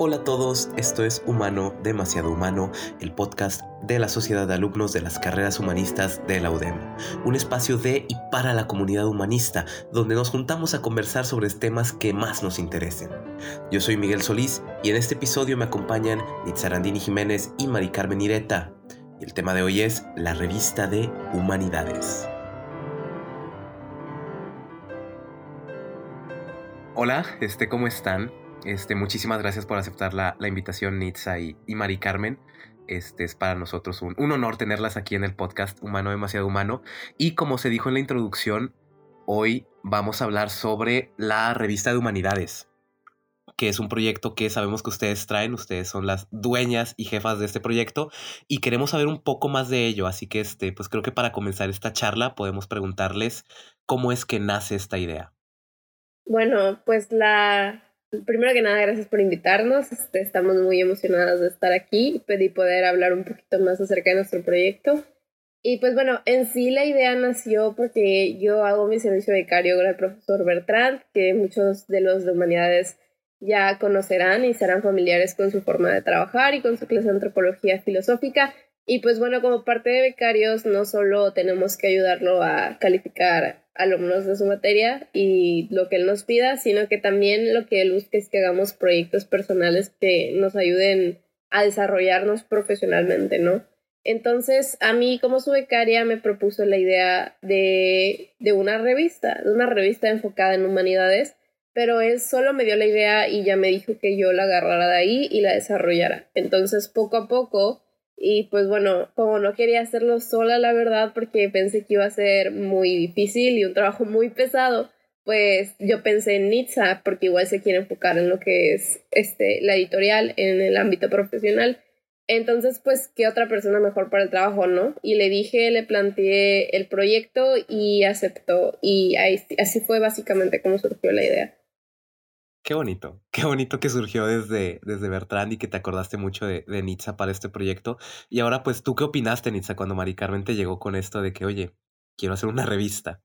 Hola a todos, esto es Humano, demasiado humano, el podcast de la Sociedad de Alumnos de las Carreras Humanistas de la UDEM, un espacio de y para la comunidad humanista, donde nos juntamos a conversar sobre temas que más nos interesen. Yo soy Miguel Solís y en este episodio me acompañan Nitzarandini Jiménez y Mari Carmen Ireta. Y el tema de hoy es la revista de Humanidades. Hola, este, ¿cómo están? Este, muchísimas gracias por aceptar la, invitación, Nitza y, Mari Carmen. Este es para nosotros un, honor tenerlas aquí en el podcast Humano Demasiado Humano. Y como se dijo en la introducción, hoy vamos a hablar sobre la revista de humanidades, que es un proyecto que sabemos que ustedes traen, ustedes son las dueñas y jefas de este proyecto y queremos saber un poco más de ello, así que este, pues creo que para comenzar esta charla podemos preguntarles cómo es que nace esta idea. Bueno, pues la Primero que nada, gracias por invitarnos. Este, estamos muy emocionados de estar aquí y poder hablar un poquito más acerca de nuestro proyecto. Y pues bueno, en sí la idea nació porque yo hago mi servicio becario con el profesor Bertrand, que muchos de los de humanidades ya conocerán y serán familiares con su forma de trabajar y con su clase de antropología filosófica. Y pues bueno, como parte de becarios, no solo tenemos que ayudarlo a calificar alumnos de su materia y lo que él nos pida, sino que también lo que él busca es que hagamos proyectos personales que nos ayuden a desarrollarnos profesionalmente, ¿no? Entonces, a mí como su becaria me propuso la idea de, de una revista, de una revista enfocada en humanidades, pero él solo me dio la idea y ya me dijo que yo la agarrara de ahí y la desarrollara. Entonces, poco a poco, y pues bueno, como no quería hacerlo sola, la verdad, porque pensé que iba a ser muy difícil y un trabajo muy pesado, pues yo pensé en Nitsa, porque igual se quiere enfocar en lo que es este, la editorial en el ámbito profesional. Entonces, pues, ¿qué otra persona mejor para el trabajo, no? Y le dije, le planteé el proyecto y aceptó. Y ahí, así fue básicamente como surgió la idea. Qué bonito, qué bonito que surgió desde, desde Bertrand y que te acordaste mucho de, de para este proyecto. Y ahora, pues, ¿tú qué opinaste, Nitza, cuando Mari Carmen te llegó con esto de que, oye, quiero hacer una revista?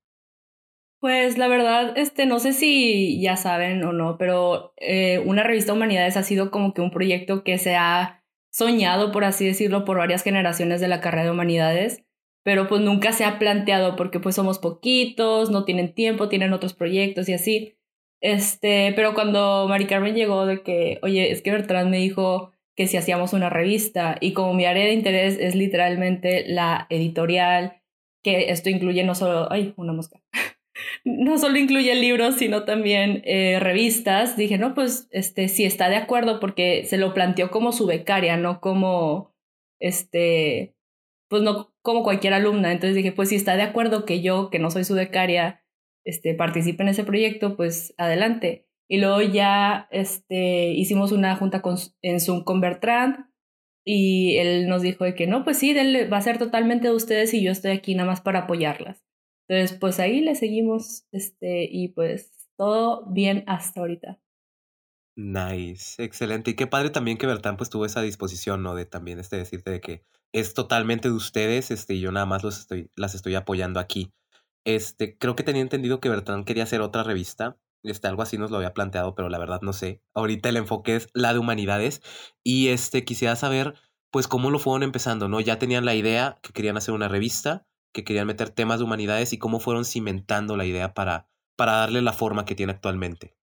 Pues la verdad, este, no sé si ya saben o no, pero eh, una revista Humanidades ha sido como que un proyecto que se ha soñado, por así decirlo, por varias generaciones de la carrera de Humanidades, pero pues nunca se ha planteado porque pues somos poquitos, no tienen tiempo, tienen otros proyectos y así. Este, pero cuando Mari Carmen llegó de que, oye, es que Bertrand me dijo que si hacíamos una revista y como mi área de interés es literalmente la editorial, que esto incluye no solo, ay, una mosca, no solo incluye libros, sino también eh, revistas, dije, no, pues, este, si está de acuerdo, porque se lo planteó como su becaria, no como, este, pues no como cualquier alumna. Entonces dije, pues si está de acuerdo que yo, que no soy su becaria, este, participe en ese proyecto, pues adelante. Y luego ya este, hicimos una junta con, en Zoom con Bertrand y él nos dijo de que no, pues sí, va a ser totalmente de ustedes y yo estoy aquí nada más para apoyarlas. Entonces, pues ahí le seguimos este, y pues todo bien hasta ahorita. Nice, excelente. Y qué padre también que Bertrand pues tuvo esa disposición, ¿no? De también este decirte de que es totalmente de ustedes, este, y yo nada más los estoy, las estoy apoyando aquí. Este, creo que tenía entendido que Bertrand quería hacer otra revista. Este, algo así nos lo había planteado, pero la verdad no sé. Ahorita el enfoque es la de humanidades. Y este, quisiera saber, pues, cómo lo fueron empezando, ¿no? Ya tenían la idea que querían hacer una revista, que querían meter temas de humanidades y cómo fueron cimentando la idea para, para darle la forma que tiene actualmente.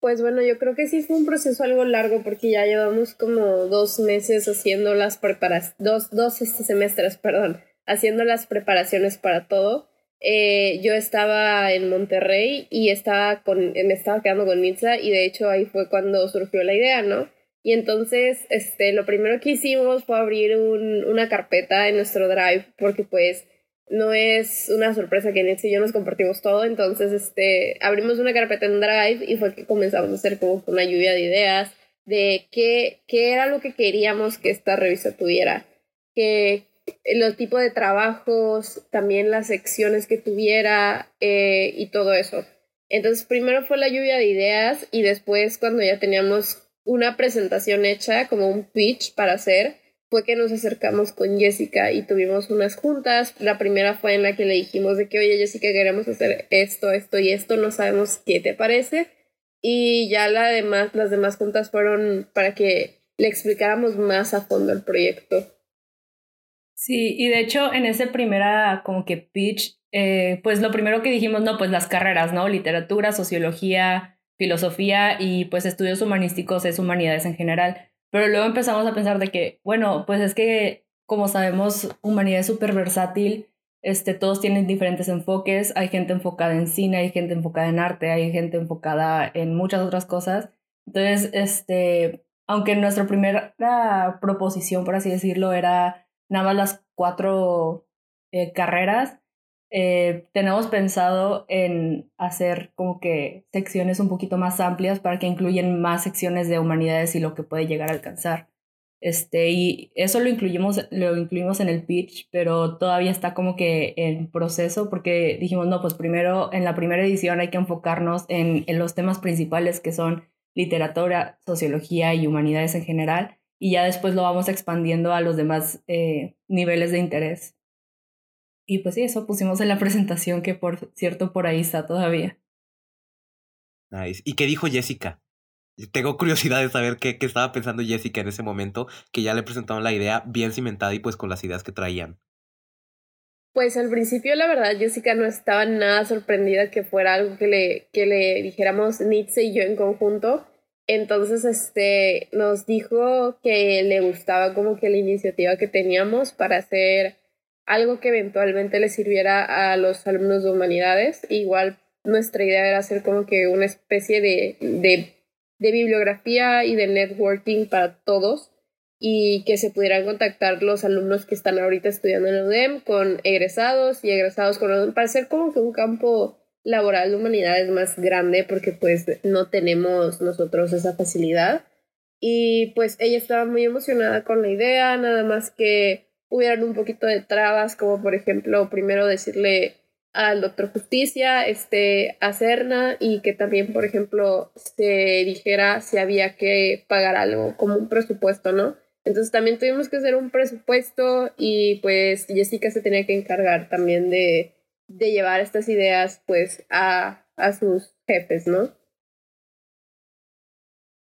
Pues bueno, yo creo que sí fue un proceso algo largo porque ya llevamos como dos meses haciendo las preparaciones, dos, dos este semestres, perdón, haciendo las preparaciones para todo. Eh, yo estaba en Monterrey y estaba con, me estaba quedando con Nitza y de hecho ahí fue cuando surgió la idea, ¿no? Y entonces, este, lo primero que hicimos fue abrir un, una carpeta en nuestro Drive porque pues no es una sorpresa que Nitza y yo nos compartimos todo, entonces, este, abrimos una carpeta en Drive y fue que comenzamos a hacer como una lluvia de ideas de qué, qué era lo que queríamos que esta revista tuviera, que, los tipos de trabajos, también las secciones que tuviera eh, y todo eso. Entonces, primero fue la lluvia de ideas y después cuando ya teníamos una presentación hecha, como un pitch para hacer, fue que nos acercamos con Jessica y tuvimos unas juntas. La primera fue en la que le dijimos de que, oye Jessica, queremos hacer esto, esto y esto, no sabemos qué te parece. y ya la demás, las demás juntas fueron para que le explicáramos más a fondo el proyecto. Sí, y de hecho en ese primera como que pitch, eh, pues lo primero que dijimos, no, pues las carreras, ¿no? Literatura, sociología, filosofía y pues estudios humanísticos es humanidades en general. Pero luego empezamos a pensar de que, bueno, pues es que como sabemos, humanidad es súper versátil, este, todos tienen diferentes enfoques, hay gente enfocada en cine, hay gente enfocada en arte, hay gente enfocada en muchas otras cosas. Entonces, este, aunque nuestra primera proposición, por así decirlo, era nada más las cuatro eh, carreras, eh, tenemos pensado en hacer como que secciones un poquito más amplias para que incluyan más secciones de humanidades y lo que puede llegar a alcanzar. Este, y eso lo incluimos, lo incluimos en el pitch, pero todavía está como que en proceso porque dijimos, no, pues primero en la primera edición hay que enfocarnos en, en los temas principales que son literatura, sociología y humanidades en general, y ya después lo vamos expandiendo a los demás eh, niveles de interés. Y pues sí, eso pusimos en la presentación que por cierto por ahí está todavía. Nice. ¿Y qué dijo Jessica? Tengo curiosidad de saber qué, qué estaba pensando Jessica en ese momento, que ya le presentaron la idea bien cimentada y pues con las ideas que traían. Pues al principio, la verdad, Jessica no estaba nada sorprendida que fuera algo que le, que le dijéramos Nietzsche y yo en conjunto. Entonces, este, nos dijo que le gustaba como que la iniciativa que teníamos para hacer algo que eventualmente le sirviera a los alumnos de humanidades. Igual nuestra idea era hacer como que una especie de, de, bibliografía y de networking para todos y que se pudieran contactar los alumnos que están ahorita estudiando en el UDEM con egresados y egresados con UDEM para hacer como que un campo laboral de humanidades más grande porque pues no tenemos nosotros esa facilidad y pues ella estaba muy emocionada con la idea, nada más que hubieran un poquito de trabas como por ejemplo primero decirle al doctor Justicia, este, a Cerna y que también, por ejemplo, se dijera si había que pagar algo como un presupuesto, ¿no? Entonces también tuvimos que hacer un presupuesto y pues Jessica se tenía que encargar también de, de llevar estas ideas pues a, a sus jefes, ¿no?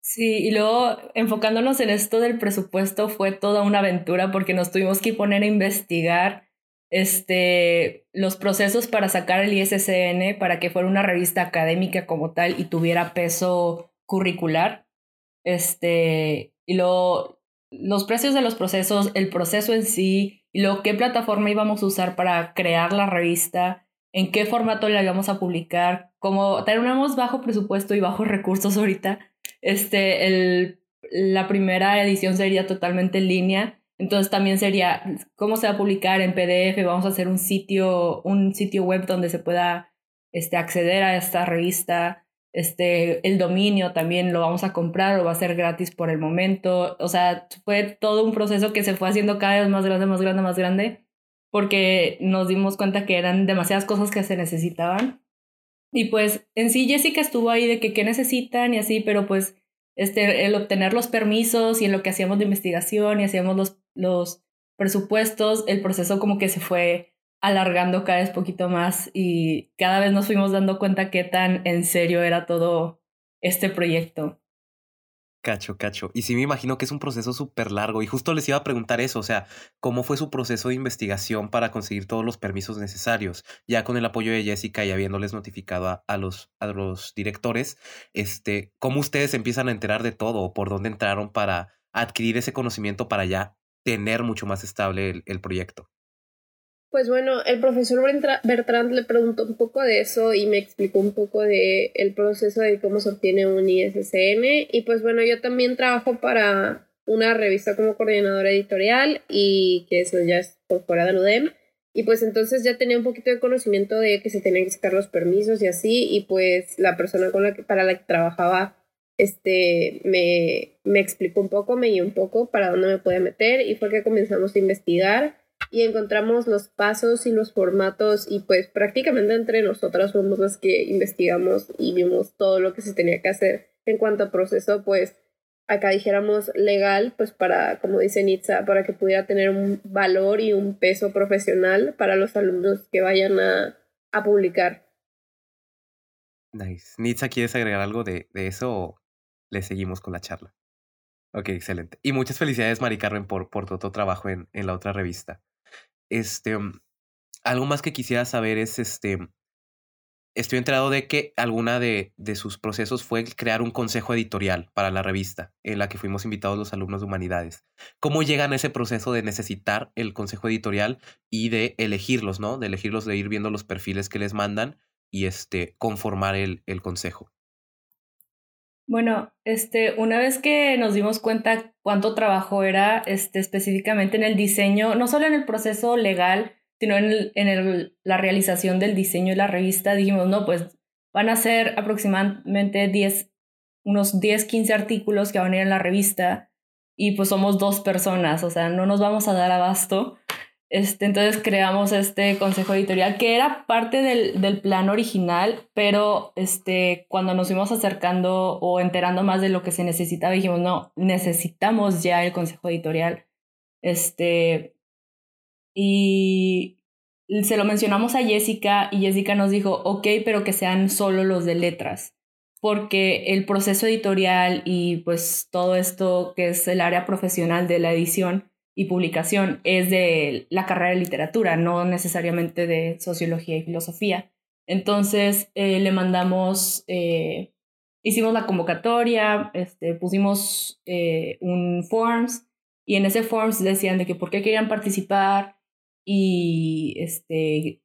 Sí, y luego enfocándonos en esto del presupuesto fue toda una aventura porque nos tuvimos que poner a investigar este, los procesos para sacar el ISSN para que fuera una revista académica como tal y tuviera peso curricular. Este, y luego los precios de los procesos, el proceso en sí, luego qué plataforma íbamos a usar para crear la revista, en qué formato la íbamos a publicar, como tenemos bajo presupuesto y bajos recursos ahorita, este, el, la primera edición sería totalmente en línea, entonces también sería cómo se va a publicar en PDF, vamos a hacer un sitio, un sitio web donde se pueda este, acceder a esta revista, este, el dominio también lo vamos a comprar o va a ser gratis por el momento. O sea, fue todo un proceso que se fue haciendo cada vez más grande, más grande, más grande, porque nos dimos cuenta que eran demasiadas cosas que se necesitaban. Y pues en sí Jessica estuvo ahí de que qué necesitan y así, pero pues este, el obtener los permisos y en lo que hacíamos de investigación y hacíamos los, los presupuestos, el proceso como que se fue alargando cada vez poquito más y cada vez nos fuimos dando cuenta qué tan en serio era todo este proyecto. Cacho, cacho. Y sí me imagino que es un proceso súper largo. Y justo les iba a preguntar eso, o sea, ¿cómo fue su proceso de investigación para conseguir todos los permisos necesarios? Ya con el apoyo de Jessica y habiéndoles notificado a, los, a los directores, este, ¿cómo ustedes empiezan a enterar de todo? ¿Por dónde entraron para adquirir ese conocimiento para ya tener mucho más estable el proyecto? Pues bueno, el profesor Bertrand le preguntó un poco de eso y me explicó un poco de el proceso de cómo se obtiene un ISSN y pues bueno, yo también trabajo para una revista como coordinadora editorial y que eso ya es por fuera de UDEM y pues entonces ya tenía un poquito de conocimiento de que se tenían que sacar los permisos y así. Y pues la persona con la que, para la que trabajaba este me, me explicó un poco, me guió un poco para dónde me podía meter. Y fue que comenzamos a investigar y encontramos los pasos y los formatos y pues prácticamente entre nosotras fuimos las que investigamos y vimos todo lo que se tenía que hacer en cuanto a proceso, pues acá dijéramos legal, pues para, como dice Nitza, para que pudiera tener un valor y un peso profesional para los alumnos que vayan a, a publicar. Nice. Nitsa, ¿quieres agregar algo de, de eso o le seguimos con la charla? Ok, excelente. Y muchas felicidades, Mari Carmen, por, por tu otro trabajo en, en la otra revista. Este, mm, algo más que quisiera saber es, este, estoy enterado de que alguna de, de, sus procesos fue crear un consejo editorial para la revista, en la que fuimos invitados los alumnos de humanidades. ¿Cómo llegan a ese proceso de necesitar el consejo editorial y de elegirlos, ¿no? De elegirlos, de ir viendo los perfiles que les mandan y este, conformar el, el consejo. Bueno, este, una vez que nos dimos cuenta cuánto trabajo era este, específicamente en el diseño, no solo en el proceso legal, sino en, el, en el, la realización del diseño de la revista, dijimos, no, pues van a ser aproximadamente 10, unos 10, 15 artículos que van a ir en la revista y pues somos dos personas, o sea, no nos vamos a dar abasto. Este, entonces creamos este consejo editorial que era parte del, del, plan original, pero este, cuando nos fuimos acercando o enterando más de lo que se necesitaba, dijimos, no, necesitamos ya el consejo editorial. Este, y se lo mencionamos a Jessica y Jessica nos dijo, ok, pero que sean solo los de letras, porque el proceso editorial y pues todo esto que es el área profesional de la edición, y publicación es de la carrera de literatura, no necesariamente de sociología y filosofía. Entonces eh, le mandamos, eh, hicimos la convocatoria, este, pusimos eh, un forms y en ese forms decían de que por qué querían participar y este,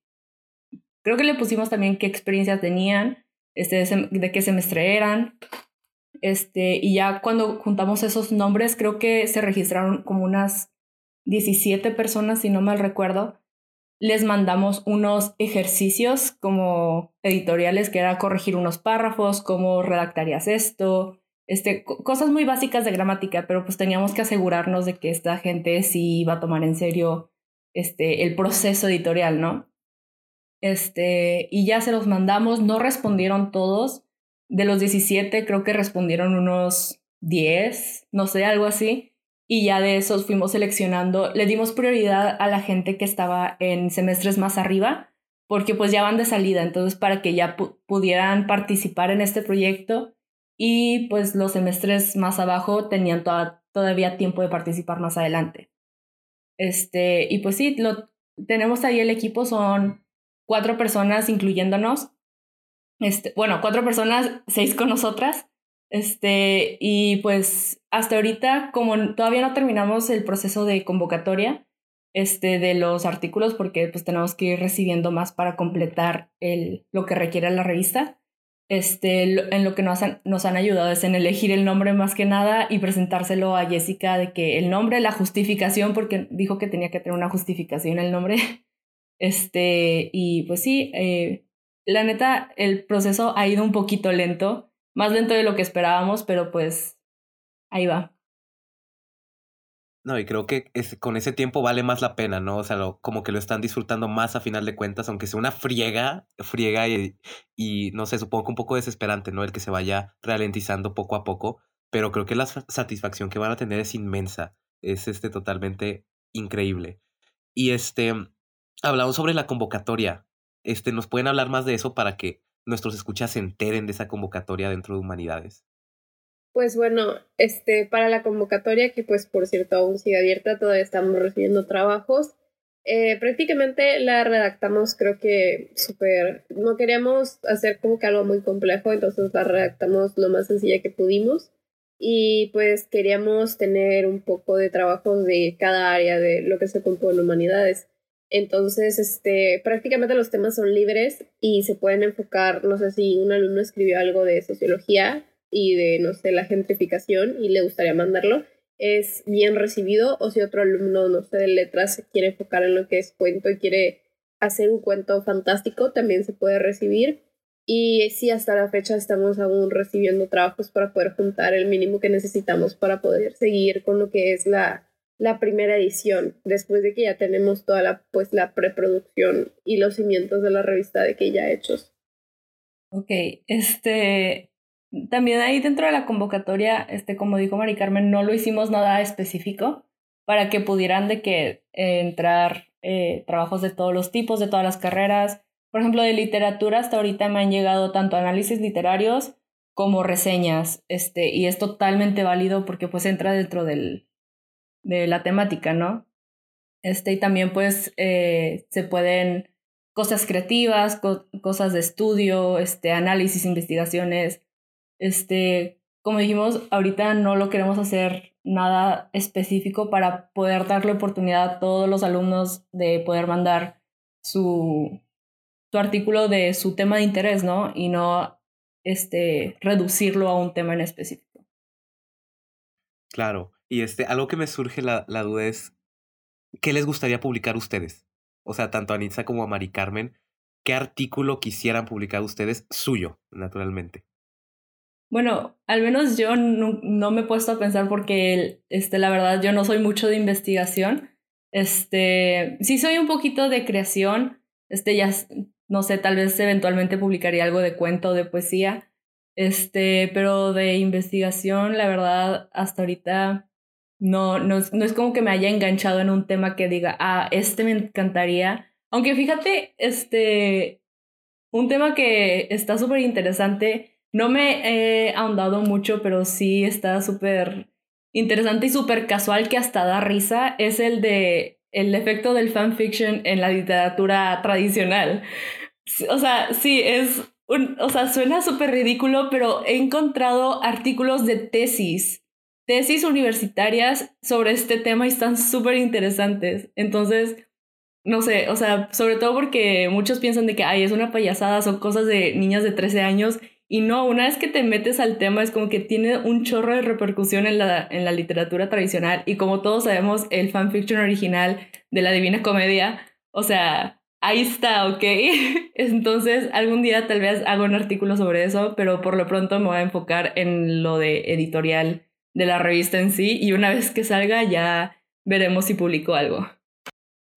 creo que le pusimos también qué experiencias tenían, este, de qué semestre eran. Este, y ya cuando juntamos esos nombres, creo que se registraron como unas 17 personas, si no mal recuerdo, les mandamos unos ejercicios como editoriales, que era corregir unos párrafos, cómo redactarías esto, este, cosas muy básicas de gramática, pero pues teníamos que asegurarnos de que esta gente sí iba a tomar en serio este, el proceso editorial, ¿no? Este, y ya se los mandamos, no respondieron todos, de los 17 creo que respondieron unos 10, no sé, algo así y ya de esos fuimos seleccionando, le dimos prioridad a la gente que estaba en semestres más arriba, porque pues ya van de salida, entonces para que ya pudieran participar en este proyecto y pues los semestres más abajo tenían todavía tiempo de participar más adelante. Este, y pues sí, lo, tenemos ahí el equipo, son cuatro personas incluyéndonos. Este, bueno, cuatro personas, seis con nosotras. Este, y pues hasta ahorita, como todavía no terminamos el proceso de convocatoria este, de los artículos, porque pues tenemos que ir recibiendo más para completar el, lo que requiere la revista, este, en lo que nos han, nos han ayudado es en elegir el nombre más que nada y presentárselo a Jessica de que el nombre, la justificación, porque dijo que tenía que tener una justificación el nombre. Este, y pues sí, eh, la neta, el proceso ha ido un poquito lento más lento de lo que esperábamos, pero pues ahí va. No, y creo que con ese tiempo vale más la pena, ¿no? O sea, como que lo están disfrutando más a final de cuentas, aunque sea una friega, friega y, y, no sé, supongo que un poco desesperante, ¿no? El que se vaya ralentizando poco a poco, pero creo que la satisfacción que van a tener es inmensa, es este totalmente increíble. Y este, hablamos sobre la convocatoria, este, ¿nos pueden hablar más de eso para que nuestros escuchas se enteren de esa convocatoria dentro de Humanidades? Pues bueno, este, para la convocatoria, que pues por cierto aún sigue abierta, todavía estamos recibiendo trabajos. Eh, prácticamente la redactamos creo que súper, no queríamos hacer como que algo muy complejo, entonces la redactamos lo más sencilla que pudimos y pues queríamos tener un poco de trabajos de cada área de lo que se compone humanidades. Entonces, este, prácticamente los temas son libres y se pueden enfocar, no sé si un alumno escribió algo de sociología y de, no sé, la gentrificación y le gustaría mandarlo, es bien recibido, o si otro alumno, no sé, de letras quiere enfocar en lo que es cuento y quiere hacer un cuento fantástico, también se puede recibir. Y sí, hasta la fecha estamos aún recibiendo trabajos para poder juntar el mínimo que necesitamos para poder seguir con lo que es la la primera edición, después de que ya tenemos toda la, pues, la preproducción y los cimientos de la revista de que ya hechos. Ok, este, también ahí dentro de la convocatoria, este, como dijo Mari Carmen, no lo hicimos nada específico para que pudieran de que eh, entrar eh, trabajos de todos los tipos, de todas las carreras, por ejemplo, de literatura hasta ahorita me han llegado tanto análisis literarios como reseñas, este, y es totalmente válido porque pues entra dentro del, de la temática, ¿no? Este, y también pues eh, se pueden cosas creativas, cosas de estudio, este, análisis, investigaciones, este, como dijimos, ahorita no lo queremos hacer nada específico para poder darle oportunidad a todos los alumnos de poder mandar su, su artículo de su tema de interés, ¿no? Y no este, reducirlo a un tema en específico. Claro, y este, algo que me surge la, la duda es, ¿qué les gustaría publicar ustedes? O sea, tanto a Anitza como a Mari Carmen, ¿qué artículo quisieran publicar ustedes suyo, naturalmente? Bueno, al menos yo no, me he puesto a pensar porque, este, la verdad, yo no soy mucho de investigación. Este, sí soy un poquito de creación. Este, ya, no sé, tal vez eventualmente publicaría algo de cuento, de poesía. Este, pero de investigación, la verdad, hasta ahorita no, no, no es como que me haya enganchado en un tema que diga, ah, este me encantaría. Aunque fíjate, este, un tema que está súper interesante no me he ahondado mucho, pero sí está súper interesante y súper casual que hasta da risa. Es el de el efecto del fanfiction en la literatura tradicional. O sea, sí, es un, o sea, suena súper ridículo, pero he encontrado artículos de tesis, tesis universitarias sobre este tema y están súper interesantes. Entonces, no sé, o sea, sobre todo porque muchos piensan de que, ay, es una payasada, son cosas de niñas de 13 años y no, una vez que te metes al tema es como que tiene un chorro de repercusión en la, en la literatura tradicional y como todos sabemos, el fanfiction original de la Divina Comedia, o sea, ahí está, ¿ok? Entonces, algún día tal vez hago un artículo sobre eso, pero por lo pronto me voy a enfocar en lo de editorial de la revista en sí y una vez que salga ya veremos si publico algo.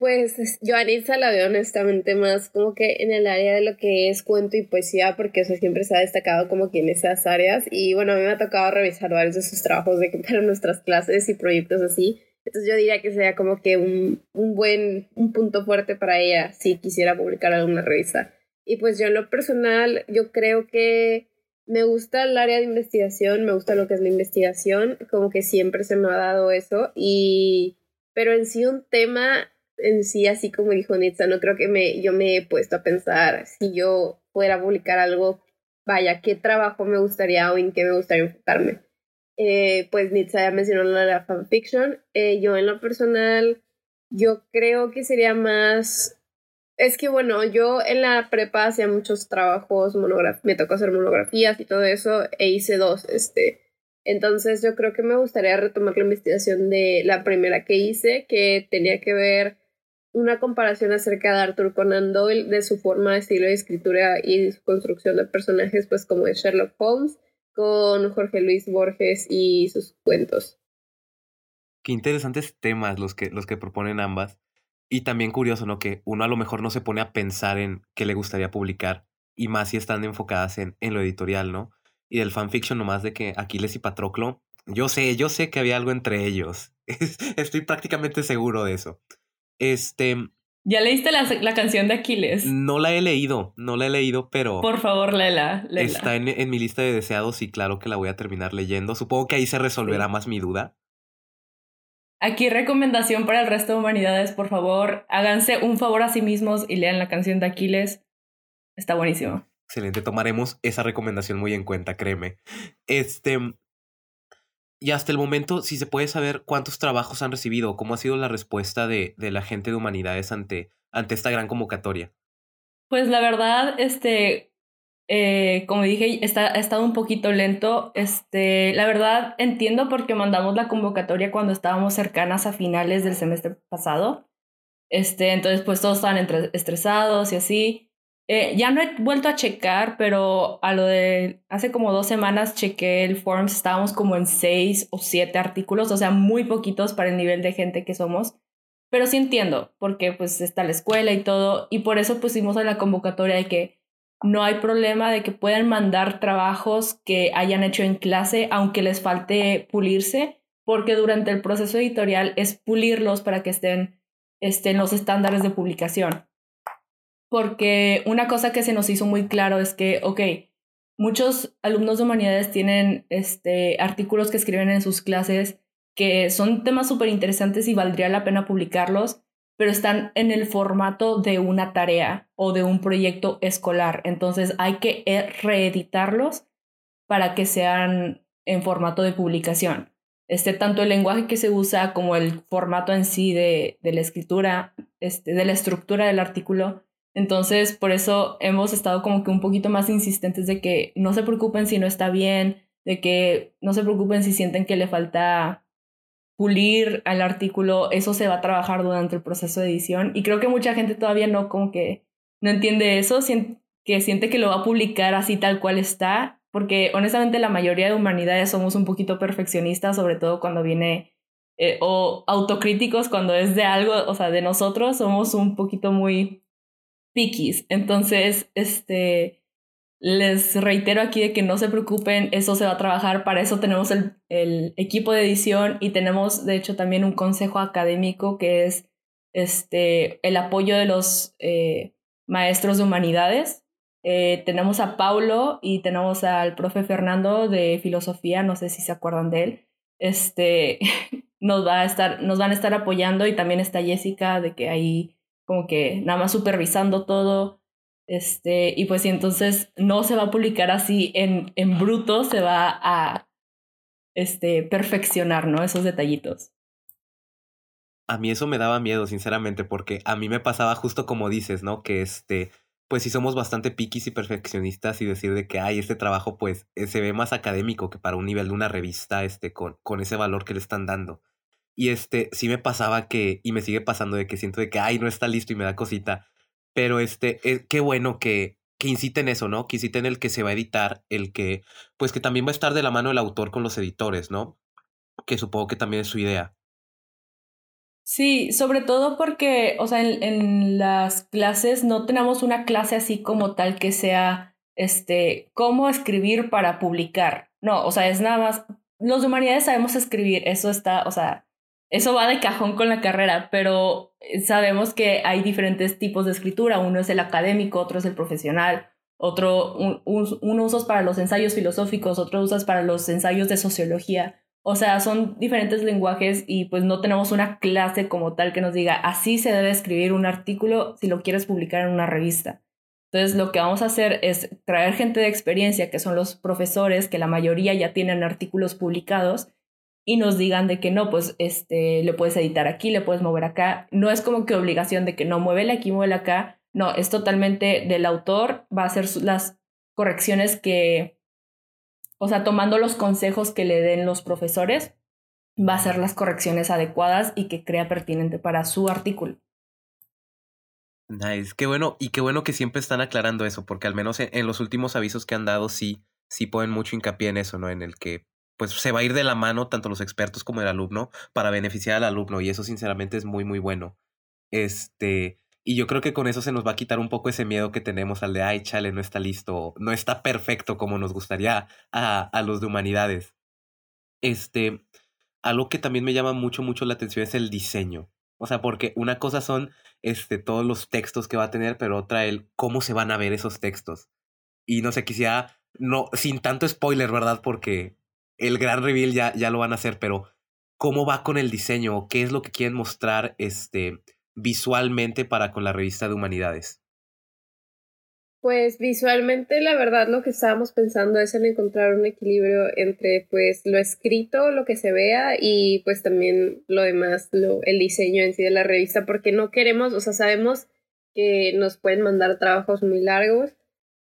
Pues yo a la veo honestamente más como que en el área de lo que es cuento y poesía, porque eso siempre se ha destacado como que en esas áreas. Y bueno, a mí me ha tocado revisar varios de sus trabajos de para nuestras clases y proyectos así. Entonces yo diría que sería como que un, un buen, un punto fuerte para ella si quisiera publicar alguna revista. Y pues yo en lo personal, yo creo que me gusta el área de investigación, me gusta lo que es la investigación, como que siempre se me ha dado eso. Y, pero en sí un tema en sí, así como dijo Nitza, no creo que me, yo me he puesto a pensar si yo fuera a publicar algo, vaya, qué trabajo me gustaría o en qué me gustaría enfocarme. Eh, pues Nitza ya mencionó la fanfiction. Eh, yo en lo personal, yo creo que sería más... Es que bueno, yo en la prepa hacía muchos trabajos, me tocó hacer monografías y todo eso, e hice dos, este, entonces yo creo que me gustaría retomar la investigación de la primera que hice, que tenía que ver una comparación acerca de Arthur Conan Doyle, de su forma, estilo de escritura y su construcción de personajes, pues como de Sherlock Holmes, con Jorge Luis Borges y sus cuentos. Qué interesantes temas los que, los que proponen ambas. Y también curioso, ¿no? Que uno a lo mejor no se pone a pensar en qué le gustaría publicar, y más si están enfocadas en, en lo editorial, ¿no? Y del fanfiction nomás de que Aquiles y Patroclo, yo sé, yo sé que había algo entre ellos. Estoy prácticamente seguro de eso. Este. ¿Ya leíste la, la, canción de Aquiles? No la he leído, no la he leído, pero. Por favor, léela. Está en, en, mi lista de deseados y claro que la voy a terminar leyendo. Supongo que ahí se resolverá más mi duda. Aquí recomendación para el resto de humanidades, por favor, háganse un favor a sí mismos y lean la canción de Aquiles. Está buenísimo. Excelente, tomaremos esa recomendación muy en cuenta, créeme. Este, y hasta el momento, si se puede saber cuántos trabajos han recibido, cómo ha sido la respuesta de, de la gente de humanidades ante, ante esta gran convocatoria. Pues la verdad, este, eh, como dije, está, ha estado un poquito lento. Este, la verdad, entiendo porque mandamos la convocatoria cuando estábamos cercanas a finales del semestre pasado. Este, entonces, pues todos estaban estresados y así. Eh, ya no he vuelto a checar, pero a lo de hace como dos semanas chequé el Forms, estábamos como en seis o siete artículos, o sea, muy poquitos para el nivel de gente que somos. Pero sí entiendo, porque pues está la escuela y todo, y por eso pusimos en la convocatoria de que no hay problema de que puedan mandar trabajos que hayan hecho en clase, aunque les falte pulirse, porque durante el proceso editorial es pulirlos para que estén, estén los estándares de publicación. porque una cosa que se nos hizo muy claro es que, ok, muchos alumnos de humanidades tienen este, artículos que escriben en sus clases que son temas súper interesantes y valdría la pena publicarlos, pero están en el formato de una tarea o de un proyecto escolar. Entonces hay que eh, reeditarlos para que sean en formato de publicación. Este, tanto el lenguaje que se usa como el formato en sí de, de la escritura, este, de la estructura del artículo. Entonces, por eso hemos estado como que un poquito más insistentes de que no se preocupen si no está bien, de que no se preocupen si sienten que le falta pulir al artículo, eso se va a trabajar durante el proceso de edición. Y creo que mucha gente todavía no como que no entiende eso, que siente que lo va a publicar así tal cual está porque honestamente la mayoría de humanidades somos un poquito perfeccionistas, sobre todo cuando viene, eh, o autocríticos cuando es de algo, o sea, de nosotros, somos un poquito muy piquis. Entonces, este, les reitero aquí de que no se preocupen, eso se va a trabajar, para eso tenemos el, el equipo de edición y tenemos, de hecho, también un consejo académico que es este, el apoyo de los eh, maestros de humanidades eh, tenemos a Paulo y tenemos al profe Fernando de filosofía, no sé si se acuerdan de él. Este, nos, va a estar, nos van a estar apoyando y también está Jessica de que ahí como que nada más supervisando todo. Este, y pues sí, entonces no se va a publicar así en, en bruto, se va a este, perfeccionar, ¿no? Esos detallitos. A mí eso me daba miedo, sinceramente, porque a mí me pasaba justo como dices, ¿no? Que este, pues sí somos bastante piquis y perfeccionistas y decir de que, ay, este trabajo pues eh, se ve más académico que para un nivel de una revista, este, con, con ese valor que le están dando. Y este, sí me pasaba que, y me sigue pasando de que siento de que, ay, no está listo y me da cosita. Pero este, eh, qué bueno que, que inciten eso, ¿no? Que inciten el que se va a editar, el que, pues que también va a estar de la mano el autor con los editores, ¿no? Que supongo que también es su idea. Sí, sobre todo porque, o sea, en, en, las clases no tenemos una clase así como tal que sea, este, cómo escribir para publicar. No, o sea, es nada más, los de humanidades sabemos escribir, eso está, o sea, eso va de cajón con la carrera, pero sabemos que hay diferentes tipos de escritura, uno es el académico, otro es el profesional, otro, un, uno usas para los ensayos filosóficos, otro usas para los ensayos de sociología. O sea, son diferentes lenguajes y pues no tenemos una clase como tal que nos diga así se debe escribir un artículo si lo quieres publicar en una revista. Entonces lo que vamos a hacer es traer gente de experiencia, que son los profesores, que la mayoría ya tienen artículos publicados, y nos digan de que no, pues este, le puedes editar aquí, le puedes mover acá. No es como que obligación de que no, muévele aquí, muévele acá. No, es totalmente del autor, va a hacer las correcciones que, o sea, tomando los consejos que le den los profesores, va a hacer las correcciones adecuadas y que crea pertinente para su artículo. Nice, qué bueno, y qué bueno que siempre están aclarando eso, porque al menos en, los últimos avisos que han dado sí, sí ponen mucho hincapié en eso, ¿no? En el que pues se va a ir de la mano tanto los expertos como el alumno para beneficiar al alumno, y eso sinceramente es muy, muy bueno. Este, y yo creo que con eso se nos va a quitar un poco ese miedo que tenemos al de, ay, chale, no está listo, no está perfecto como nos gustaría a, a los de humanidades. Este, algo que también me llama mucho, mucho la atención es el diseño. O sea, porque una cosa son este, todos los textos que va a tener, pero otra el cómo se van a ver esos textos. Y no sé, quisiera, no, sin tanto spoiler, ¿verdad? Porque el gran reveal ya, ya lo van a hacer, pero ¿cómo va con el diseño? ¿Qué es lo que quieren mostrar este, visualmente para con la revista de humanidades? Pues visualmente la verdad lo que estábamos pensando es en encontrar un equilibrio entre pues lo escrito, lo que se vea y pues también lo demás, lo, el diseño en sí de la revista porque no queremos, o sea, sabemos que nos pueden mandar trabajos muy largos,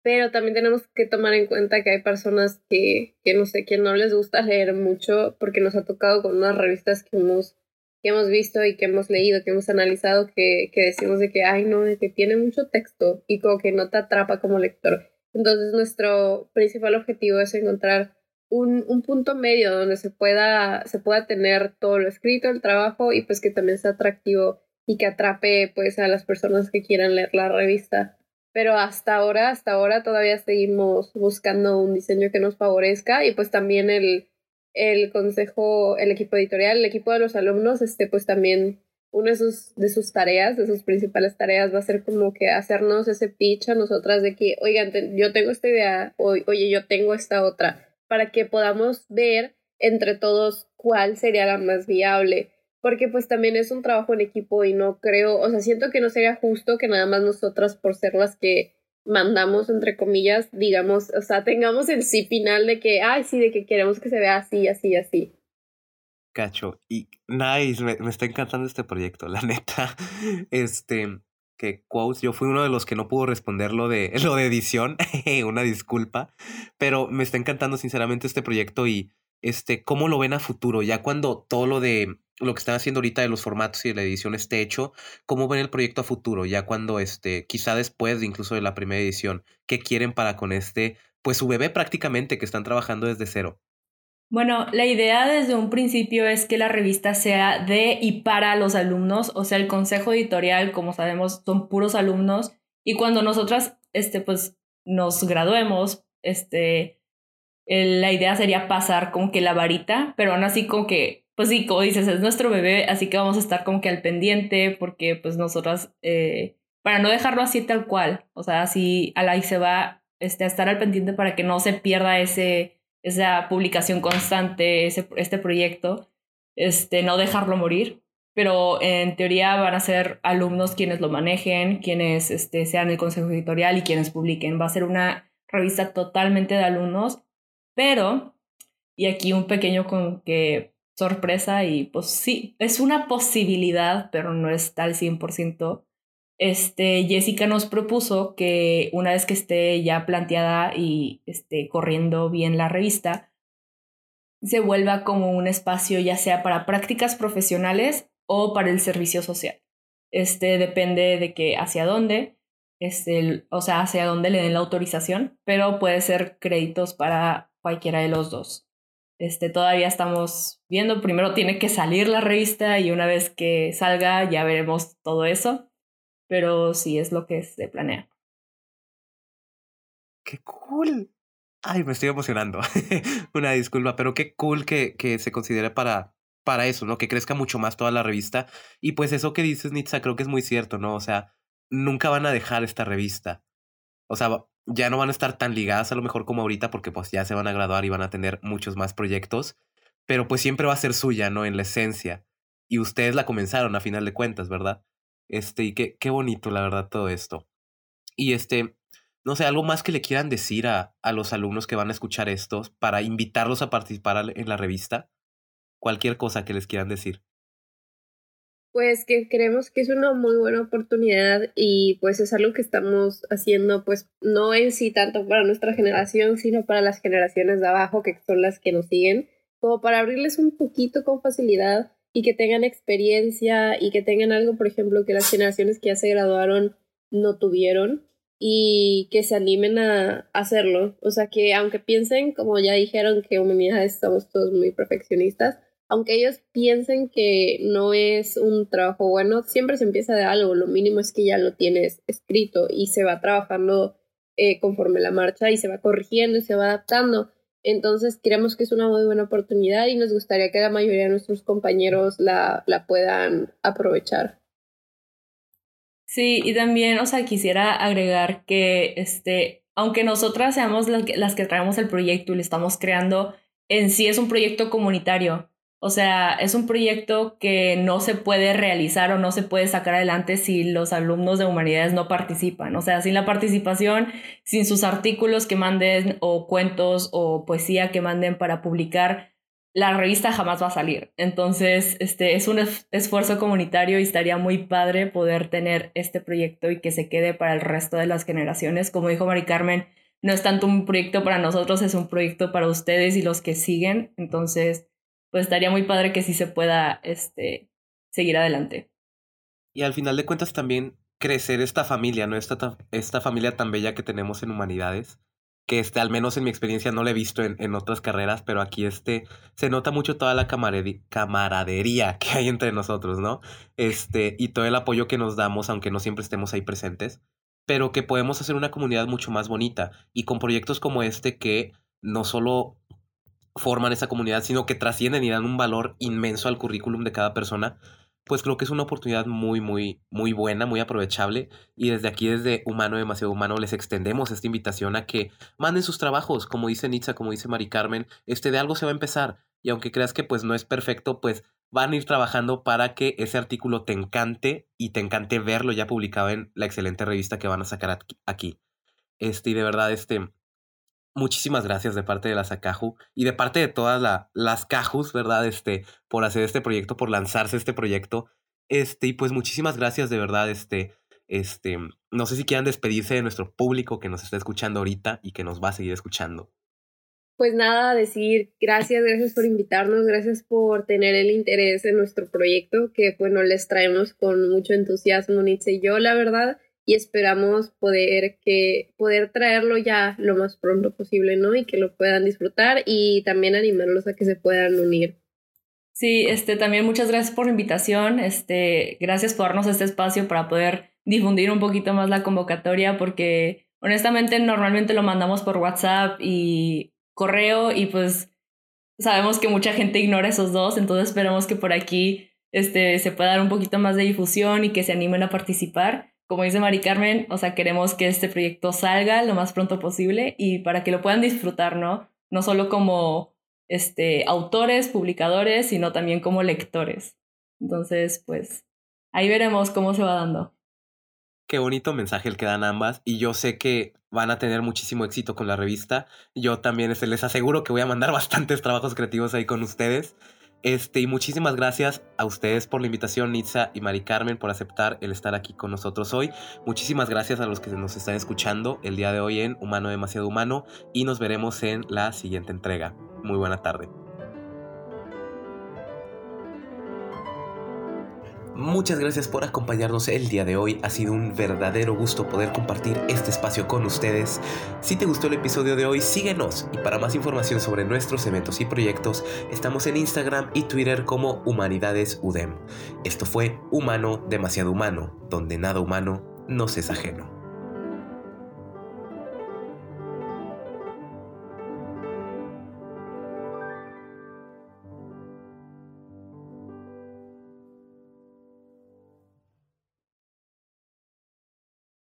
pero también tenemos que tomar en cuenta que hay personas que, que no sé, que no les gusta leer mucho porque nos ha tocado con unas revistas que hemos que hemos visto y que hemos leído, que hemos analizado, que, que decimos de que, ay, no, de que tiene mucho texto y como que no te atrapa como lector. Entonces nuestro principal objetivo es encontrar un, un, punto medio donde se pueda, se pueda tener todo lo escrito, el trabajo y pues que también sea atractivo y que atrape pues a las personas que quieran leer la revista. Pero hasta ahora, hasta ahora todavía seguimos buscando un diseño que nos favorezca y pues también el, el consejo, el equipo editorial, el equipo de los alumnos, este, pues también una de sus, de sus tareas, de sus principales tareas, va a ser como que hacernos ese pitch a nosotras de que, oigan, yo tengo esta idea, oye, yo tengo esta otra, para que podamos ver entre todos cuál sería la más viable. Porque pues también es un trabajo en equipo y no creo, o sea, siento que no sería justo que nada más nosotras, por ser las que mandamos, entre comillas, digamos, o sea, tengamos el sí final de que, ay, sí, de que queremos que se vea así, así, así. Cacho, y nice, me, me está encantando este proyecto, la neta. Este, que quotes, yo fui uno de los que no pudo responder lo de, lo de edición, una disculpa, pero me está encantando sinceramente este proyecto y este, cómo lo ven a futuro, ya cuando todo lo de lo que están haciendo ahorita de los formatos y de la edición esté hecho, cómo ven el proyecto a futuro, ya cuando este, quizá después de incluso de la primera edición, qué quieren para con este, pues su bebé prácticamente que están trabajando desde cero. Bueno, la idea desde un principio es que la revista sea de y para los alumnos, o sea, el consejo editorial, como sabemos, son puros alumnos y cuando nosotras, este, pues, nos graduemos, este, la idea sería pasar como que la varita, pero aún así como que, pues sí, como dices, es nuestro bebé, así que vamos a estar como que al pendiente, porque pues nosotras, eh, para no dejarlo así tal cual, o sea, así a la y se va este, a estar al pendiente para que no se pierda ese, esa publicación constante, ese, este proyecto, este, no dejarlo morir. Pero en teoría van a ser alumnos quienes lo manejen, quienes este, sean el consejo editorial y quienes publiquen. Va a ser una revista totalmente de alumnos pero, y aquí un pequeño con que sorpresa y pues sí, es una posibilidad, pero no está al 100%. Este, Jessica nos propuso que una vez que esté ya planteada y esté corriendo bien la revista, se vuelva como un espacio ya sea para prácticas profesionales o para el servicio social. Este depende de que hacia dónde, este, o sea, hacia dónde le den la autorización, pero puede ser créditos para cualquiera de los dos. Este, todavía estamos viendo, primero tiene que salir la revista y una vez que salga ya veremos todo eso, pero sí es lo que se planea. ¡Qué cool! Ay, me estoy emocionando. una disculpa, pero qué cool que, que se considere para, para eso, ¿no? Que crezca mucho más toda la revista. Y pues eso que dices, Nitsa, creo que es muy cierto, ¿no? O sea, nunca van a dejar esta revista. O sea, ya no van a estar tan ligadas a lo mejor como ahorita porque pues ya se van a graduar y van a tener muchos más proyectos, pero pues siempre va a ser suya, ¿no? En la esencia. Y ustedes la comenzaron a final de cuentas, ¿verdad? Este, y qué, qué bonito, la verdad, todo esto. Y este, no sé, algo más que le quieran decir a, a los alumnos que van a escuchar estos para invitarlos a participar en la revista. Cualquier cosa que les quieran decir pues que creemos que es una muy buena oportunidad y pues es algo que estamos haciendo pues no en sí tanto para nuestra generación sino para las generaciones de abajo que son las que nos siguen como para abrirles un poquito con facilidad y que tengan experiencia y que tengan algo por ejemplo que las generaciones que ya se graduaron no tuvieron y que se animen a hacerlo. O sea que aunque piensen como ya dijeron que humanidades somos todos muy perfeccionistas aunque ellos piensen que no es un trabajo bueno, siempre se empieza de algo, lo mínimo es que ya lo tienes escrito y se va trabajando eh, conforme la marcha y se va corrigiendo y se va adaptando. Entonces creemos que es una muy buena oportunidad y nos gustaría que la mayoría de nuestros compañeros la, la puedan aprovechar. Sí, y también, o sea, quisiera agregar que, este, aunque nosotras seamos las que, las que traemos el proyecto y lo estamos creando, en sí es un proyecto comunitario. O sea, es un proyecto que no se puede realizar o no se puede sacar adelante si los alumnos de humanidades no participan. O sea, sin la participación, sin sus artículos que manden o cuentos o poesía que manden para publicar, la revista jamás va a salir. Entonces, este es un esfuerzo comunitario y estaría muy padre poder tener este proyecto y que se quede para el resto de las generaciones. Como dijo Mari Carmen, no es tanto un proyecto para nosotros, es un proyecto para ustedes y los que siguen. Entonces, pues estaría muy padre que sí se pueda este, seguir adelante. Y al final de cuentas también crecer esta familia, ¿no? Esta, esta familia tan bella que tenemos en humanidades, que este, al menos en mi experiencia no la he visto en, en otras carreras, pero aquí este, se nota mucho toda la camaradería que hay entre nosotros, ¿no? Este, y todo el apoyo que nos damos, aunque no siempre estemos ahí presentes, pero que podemos hacer una comunidad mucho más bonita y con proyectos como este que no solo forman esa comunidad, sino que trascienden y dan un valor inmenso al currículum de cada persona, pues creo que es una oportunidad muy, muy, muy buena, muy aprovechable. Y desde aquí, desde Humano Demasiado Humano, les extendemos esta invitación a que manden sus trabajos, como dice Nitza, como dice Mari Carmen, este de algo se va a empezar. Y aunque creas que pues no es perfecto, pues van a ir trabajando para que ese artículo te encante y te encante verlo ya publicado en la excelente revista que van a sacar aquí. Este, y de verdad, este, muchísimas gracias de parte de la Sakaju y de parte de todas las Cajus, ¿verdad? Este, por hacer este proyecto, por lanzarse este proyecto. Este, y pues muchísimas gracias de verdad, este, este, no sé si quieran despedirse de nuestro público que nos está escuchando ahorita y que nos va a seguir escuchando. Pues nada, decir gracias, gracias por invitarnos, gracias por tener el interés en nuestro proyecto, que bueno, les traemos con mucho entusiasmo, Nietzsche y yo, la verdad y esperamos poder que poder traerlo ya lo más pronto posible, ¿no? Y que lo puedan disfrutar y también animarlos a que se puedan unir. Sí, este también muchas gracias por la invitación, este gracias por darnos este espacio para poder difundir un poquito más la convocatoria porque honestamente normalmente lo mandamos por WhatsApp y correo y pues sabemos que mucha gente ignora esos dos, entonces esperamos que por aquí este se pueda dar un poquito más de difusión y que se animen a participar como dice Mari Carmen, o sea, queremos que este proyecto salga lo más pronto posible y para que lo puedan disfrutar, ¿no? No solo como este, autores, publicadores, sino también como lectores. Entonces, pues, ahí veremos cómo se va dando. Qué bonito mensaje el que dan ambas y yo sé que van a tener muchísimo éxito con la revista. Yo también les aseguro que voy a mandar bastantes trabajos creativos ahí con ustedes. Este, y muchísimas gracias a ustedes por la invitación, Nitza y Mari Carmen, por aceptar el estar aquí con nosotros hoy. Muchísimas gracias a los que nos están escuchando el día de hoy en Humano Demasiado Humano y nos veremos en la siguiente entrega. Muy buena tarde. Muchas gracias por acompañarnos el día de hoy. Ha sido un verdadero gusto poder compartir este espacio con ustedes. Si te gustó el episodio de hoy, síguenos y para más información sobre nuestros eventos y proyectos, estamos en Instagram y Twitter como Humanidades UDEM. Esto fue Humano Demasiado Humano, donde nada humano nos es ajeno.